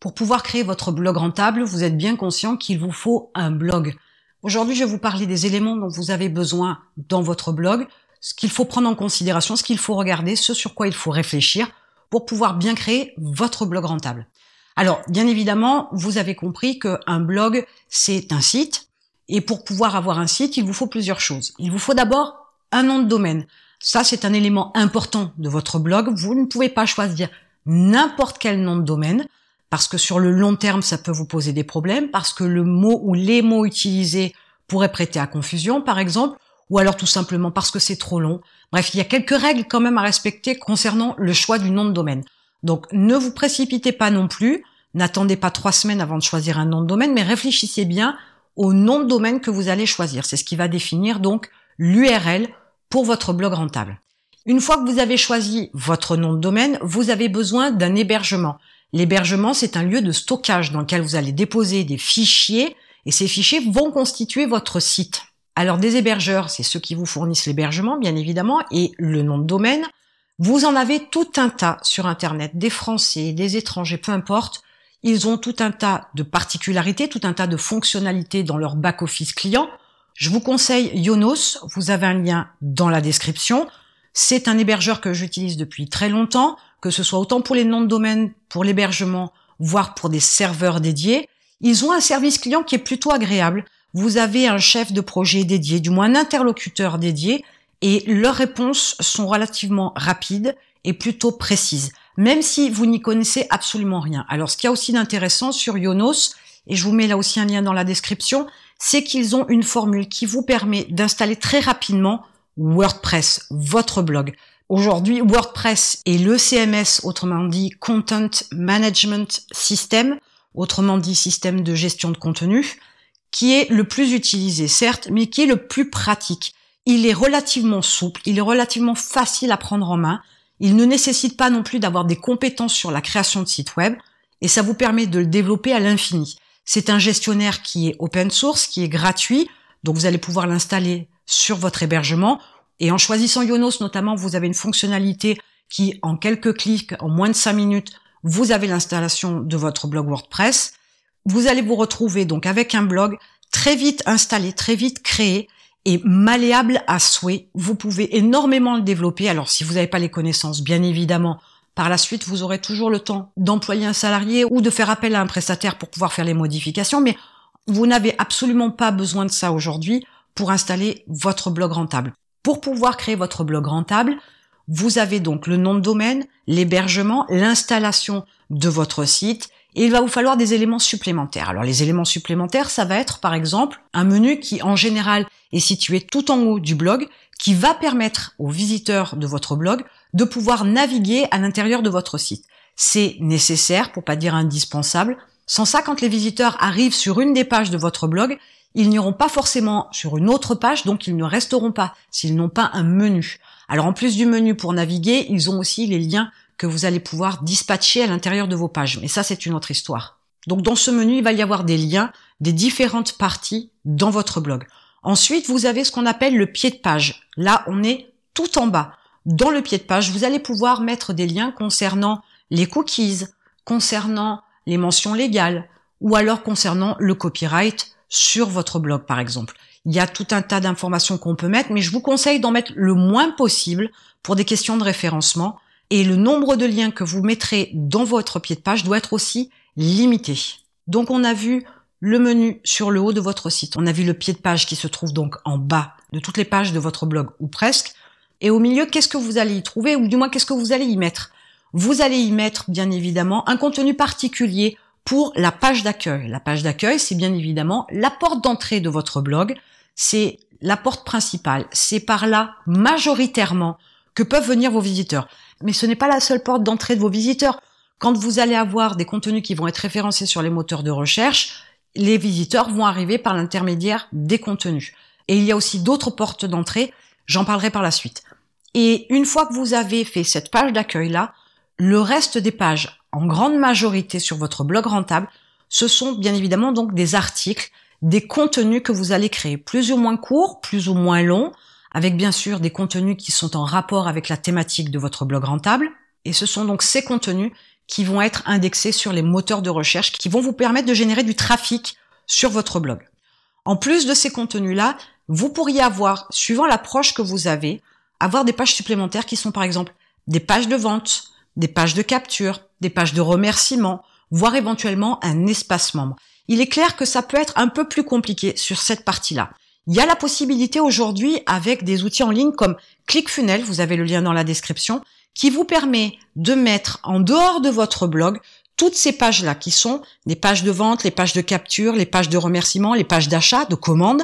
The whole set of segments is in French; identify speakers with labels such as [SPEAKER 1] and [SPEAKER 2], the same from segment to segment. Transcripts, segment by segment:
[SPEAKER 1] Pour pouvoir créer votre blog rentable, vous êtes bien conscient qu'il vous faut un blog. Aujourd'hui, je vais vous parler des éléments dont vous avez besoin dans votre blog, ce qu'il faut prendre en considération, ce qu'il faut regarder, ce sur quoi il faut réfléchir pour pouvoir bien créer votre blog rentable. Alors, bien évidemment, vous avez compris qu'un blog, c'est un site. Et pour pouvoir avoir un site, il vous faut plusieurs choses. Il vous faut d'abord un nom de domaine. Ça, c'est un élément important de votre blog. Vous ne pouvez pas choisir n'importe quel nom de domaine parce que sur le long terme, ça peut vous poser des problèmes, parce que le mot ou les mots utilisés pourraient prêter à confusion, par exemple, ou alors tout simplement parce que c'est trop long. Bref, il y a quelques règles quand même à respecter concernant le choix du nom de domaine. Donc ne vous précipitez pas non plus, n'attendez pas trois semaines avant de choisir un nom de domaine, mais réfléchissez bien au nom de domaine que vous allez choisir. C'est ce qui va définir donc l'URL pour votre blog rentable. Une fois que vous avez choisi votre nom de domaine, vous avez besoin d'un hébergement. L'hébergement, c'est un lieu de stockage dans lequel vous allez déposer des fichiers et ces fichiers vont constituer votre site. Alors des hébergeurs, c'est ceux qui vous fournissent l'hébergement, bien évidemment, et le nom de domaine. Vous en avez tout un tas sur Internet, des Français, des étrangers, peu importe. Ils ont tout un tas de particularités, tout un tas de fonctionnalités dans leur back-office client. Je vous conseille Yonos, vous avez un lien dans la description. C'est un hébergeur que j'utilise depuis très longtemps, que ce soit autant pour les noms de domaine, pour l'hébergement, voire pour des serveurs dédiés. Ils ont un service client qui est plutôt agréable. Vous avez un chef de projet dédié, du moins un interlocuteur dédié, et leurs réponses sont relativement rapides et plutôt précises, même si vous n'y connaissez absolument rien. Alors ce qu'il y a aussi d'intéressant sur Yonos, et je vous mets là aussi un lien dans la description, c'est qu'ils ont une formule qui vous permet d'installer très rapidement WordPress, votre blog. Aujourd'hui, WordPress est le CMS, autrement dit Content Management System, autrement dit système de gestion de contenu, qui est le plus utilisé, certes, mais qui est le plus pratique. Il est relativement souple, il est relativement facile à prendre en main, il ne nécessite pas non plus d'avoir des compétences sur la création de sites web, et ça vous permet de le développer à l'infini. C'est un gestionnaire qui est open source, qui est gratuit, donc vous allez pouvoir l'installer sur votre hébergement. Et en choisissant Yonos notamment, vous avez une fonctionnalité qui, en quelques clics, en moins de 5 minutes, vous avez l'installation de votre blog WordPress. Vous allez vous retrouver donc avec un blog très vite installé, très vite créé et malléable à souhait. Vous pouvez énormément le développer. Alors si vous n'avez pas les connaissances, bien évidemment, par la suite, vous aurez toujours le temps d'employer un salarié ou de faire appel à un prestataire pour pouvoir faire les modifications, mais vous n'avez absolument pas besoin de ça aujourd'hui pour installer votre blog rentable. Pour pouvoir créer votre blog rentable, vous avez donc le nom de domaine, l'hébergement, l'installation de votre site et il va vous falloir des éléments supplémentaires. Alors les éléments supplémentaires, ça va être par exemple un menu qui en général est situé tout en haut du blog qui va permettre aux visiteurs de votre blog de pouvoir naviguer à l'intérieur de votre site. C'est nécessaire, pour pas dire indispensable. Sans ça, quand les visiteurs arrivent sur une des pages de votre blog, ils n'iront pas forcément sur une autre page, donc ils ne resteront pas s'ils n'ont pas un menu. Alors en plus du menu pour naviguer, ils ont aussi les liens que vous allez pouvoir dispatcher à l'intérieur de vos pages. Mais ça, c'est une autre histoire. Donc dans ce menu, il va y avoir des liens des différentes parties dans votre blog. Ensuite, vous avez ce qu'on appelle le pied de page. Là, on est tout en bas. Dans le pied de page, vous allez pouvoir mettre des liens concernant les cookies, concernant les mentions légales, ou alors concernant le copyright, sur votre blog, par exemple. Il y a tout un tas d'informations qu'on peut mettre, mais je vous conseille d'en mettre le moins possible pour des questions de référencement. Et le nombre de liens que vous mettrez dans votre pied de page doit être aussi limité. Donc on a vu le menu sur le haut de votre site. On a vu le pied de page qui se trouve donc en bas de toutes les pages de votre blog, ou presque. Et au milieu, qu'est-ce que vous allez y trouver, ou du moins qu'est-ce que vous allez y mettre? Vous allez y mettre, bien évidemment, un contenu particulier pour la page d'accueil. La page d'accueil, c'est bien évidemment la porte d'entrée de votre blog, c'est la porte principale, c'est par là majoritairement que peuvent venir vos visiteurs. Mais ce n'est pas la seule porte d'entrée de vos visiteurs. Quand vous allez avoir des contenus qui vont être référencés sur les moteurs de recherche, les visiteurs vont arriver par l'intermédiaire des contenus. Et il y a aussi d'autres portes d'entrée, j'en parlerai par la suite. Et une fois que vous avez fait cette page d'accueil là, le reste des pages en grande majorité sur votre blog rentable, ce sont bien évidemment donc des articles, des contenus que vous allez créer, plus ou moins courts, plus ou moins longs, avec bien sûr des contenus qui sont en rapport avec la thématique de votre blog rentable. Et ce sont donc ces contenus qui vont être indexés sur les moteurs de recherche qui vont vous permettre de générer du trafic sur votre blog. En plus de ces contenus-là, vous pourriez avoir, suivant l'approche que vous avez, avoir des pages supplémentaires qui sont par exemple des pages de vente, des pages de capture, des pages de remerciement, voire éventuellement un espace membre. Il est clair que ça peut être un peu plus compliqué sur cette partie-là. Il y a la possibilité aujourd'hui avec des outils en ligne comme ClickFunnels, vous avez le lien dans la description, qui vous permet de mettre en dehors de votre blog toutes ces pages-là qui sont les pages de vente, les pages de capture, les pages de remerciement, les pages d'achat, de commande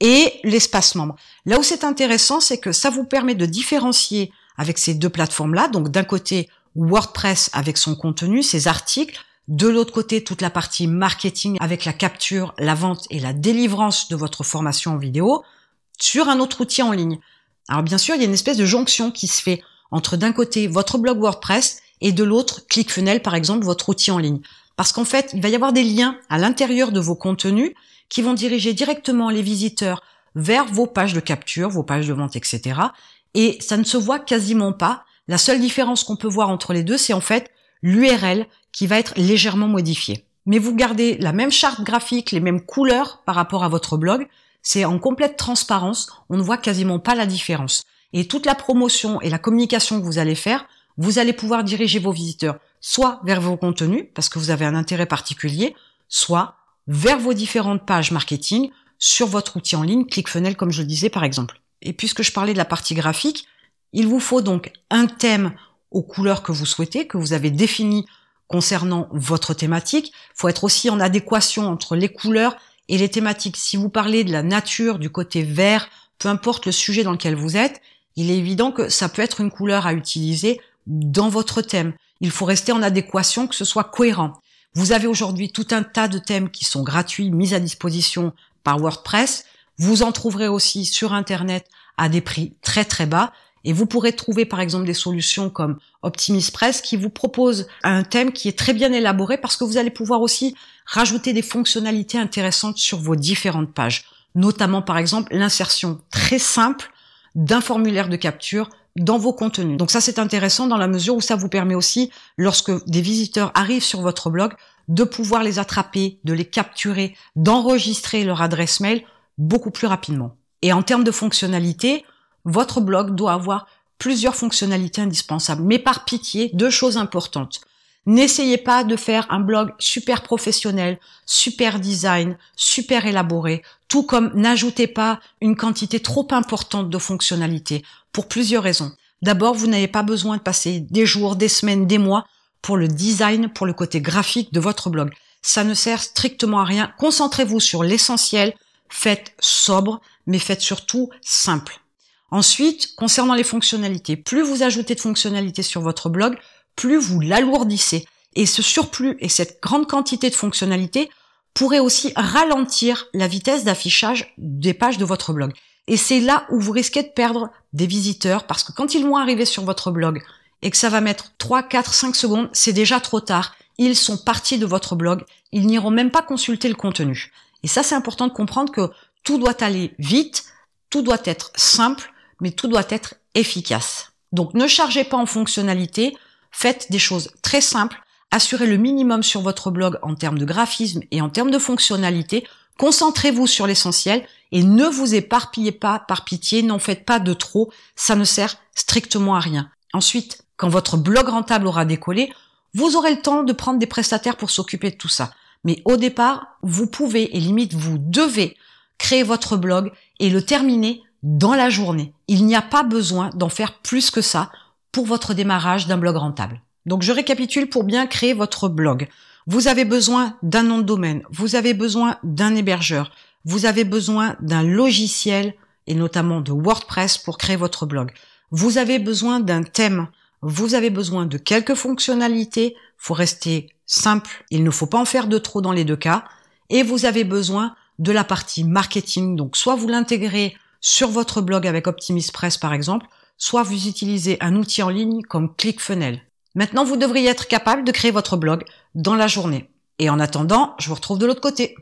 [SPEAKER 1] et l'espace membre. Là où c'est intéressant, c'est que ça vous permet de différencier avec ces deux plateformes-là. Donc d'un côté, WordPress avec son contenu, ses articles, de l'autre côté, toute la partie marketing avec la capture, la vente et la délivrance de votre formation en vidéo sur un autre outil en ligne. Alors bien sûr, il y a une espèce de jonction qui se fait entre d'un côté votre blog WordPress et de l'autre ClickFunnels, par exemple, votre outil en ligne. Parce qu'en fait, il va y avoir des liens à l'intérieur de vos contenus qui vont diriger directement les visiteurs vers vos pages de capture, vos pages de vente, etc. Et ça ne se voit quasiment pas. La seule différence qu'on peut voir entre les deux, c'est en fait l'URL qui va être légèrement modifiée. Mais vous gardez la même charte graphique, les mêmes couleurs par rapport à votre blog. C'est en complète transparence. On ne voit quasiment pas la différence. Et toute la promotion et la communication que vous allez faire, vous allez pouvoir diriger vos visiteurs soit vers vos contenus, parce que vous avez un intérêt particulier, soit vers vos différentes pages marketing sur votre outil en ligne, ClickFunnels, comme je le disais par exemple. Et puisque je parlais de la partie graphique, il vous faut donc un thème aux couleurs que vous souhaitez, que vous avez défini concernant votre thématique. Il faut être aussi en adéquation entre les couleurs et les thématiques. Si vous parlez de la nature, du côté vert, peu importe le sujet dans lequel vous êtes, il est évident que ça peut être une couleur à utiliser dans votre thème. Il faut rester en adéquation, que ce soit cohérent. Vous avez aujourd'hui tout un tas de thèmes qui sont gratuits, mis à disposition par WordPress. Vous en trouverez aussi sur Internet à des prix très très bas. Et vous pourrez trouver par exemple des solutions comme OptimisPress qui vous propose un thème qui est très bien élaboré parce que vous allez pouvoir aussi rajouter des fonctionnalités intéressantes sur vos différentes pages. Notamment par exemple l'insertion très simple d'un formulaire de capture dans vos contenus. Donc ça c'est intéressant dans la mesure où ça vous permet aussi, lorsque des visiteurs arrivent sur votre blog, de pouvoir les attraper, de les capturer, d'enregistrer leur adresse mail beaucoup plus rapidement. Et en termes de fonctionnalités, votre blog doit avoir plusieurs fonctionnalités indispensables. Mais par pitié, deux choses importantes. N'essayez pas de faire un blog super professionnel, super design, super élaboré, tout comme n'ajoutez pas une quantité trop importante de fonctionnalités, pour plusieurs raisons. D'abord, vous n'avez pas besoin de passer des jours, des semaines, des mois pour le design, pour le côté graphique de votre blog. Ça ne sert strictement à rien. Concentrez-vous sur l'essentiel, faites sobre, mais faites surtout simple. Ensuite, concernant les fonctionnalités, plus vous ajoutez de fonctionnalités sur votre blog, plus vous l'alourdissez. Et ce surplus et cette grande quantité de fonctionnalités pourrait aussi ralentir la vitesse d'affichage des pages de votre blog. Et c'est là où vous risquez de perdre des visiteurs parce que quand ils vont arriver sur votre blog et que ça va mettre 3, 4, 5 secondes, c'est déjà trop tard. Ils sont partis de votre blog. Ils n'iront même pas consulter le contenu. Et ça, c'est important de comprendre que tout doit aller vite, tout doit être simple, mais tout doit être efficace. Donc ne chargez pas en fonctionnalité, faites des choses très simples, assurez le minimum sur votre blog en termes de graphisme et en termes de fonctionnalité, concentrez-vous sur l'essentiel et ne vous éparpillez pas par pitié, n'en faites pas de trop, ça ne sert strictement à rien. Ensuite, quand votre blog rentable aura décollé, vous aurez le temps de prendre des prestataires pour s'occuper de tout ça. Mais au départ, vous pouvez et limite vous devez créer votre blog et le terminer dans la journée. Il n'y a pas besoin d'en faire plus que ça pour votre démarrage d'un blog rentable. Donc je récapitule pour bien créer votre blog. Vous avez besoin d'un nom de domaine, vous avez besoin d'un hébergeur, vous avez besoin d'un logiciel et notamment de WordPress pour créer votre blog. Vous avez besoin d'un thème, vous avez besoin de quelques fonctionnalités, faut rester simple, il ne faut pas en faire de trop dans les deux cas, et vous avez besoin de la partie marketing, donc soit vous l'intégrez sur votre blog avec OptimisPress par exemple, soit vous utilisez un outil en ligne comme ClickFunnels. Maintenant, vous devriez être capable de créer votre blog dans la journée. Et en attendant, je vous retrouve de l'autre côté.